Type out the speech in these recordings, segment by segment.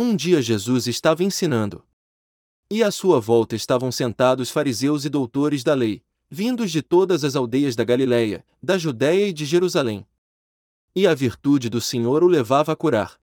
Um dia Jesus estava ensinando. E à sua volta estavam sentados fariseus e doutores da lei, vindos de todas as aldeias da Galiléia, da Judéia e de Jerusalém. E a virtude do Senhor o levava a curar.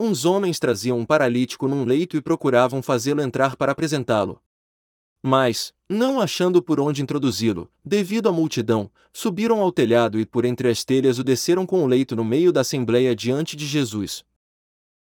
Uns homens traziam um paralítico num leito e procuravam fazê-lo entrar para apresentá-lo. Mas, não achando por onde introduzi-lo, devido à multidão, subiram ao telhado e por entre as telhas o desceram com o leito no meio da assembleia diante de Jesus.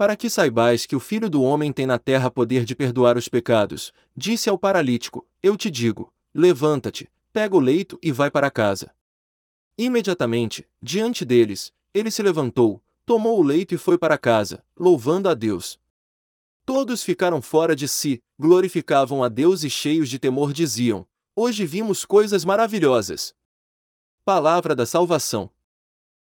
para que saibais que o Filho do Homem tem na terra poder de perdoar os pecados, disse ao paralítico: Eu te digo, levanta-te, pega o leito e vai para casa. Imediatamente, diante deles, ele se levantou, tomou o leito e foi para casa, louvando a Deus. Todos ficaram fora de si, glorificavam a Deus e cheios de temor diziam: Hoje vimos coisas maravilhosas. Palavra da salvação.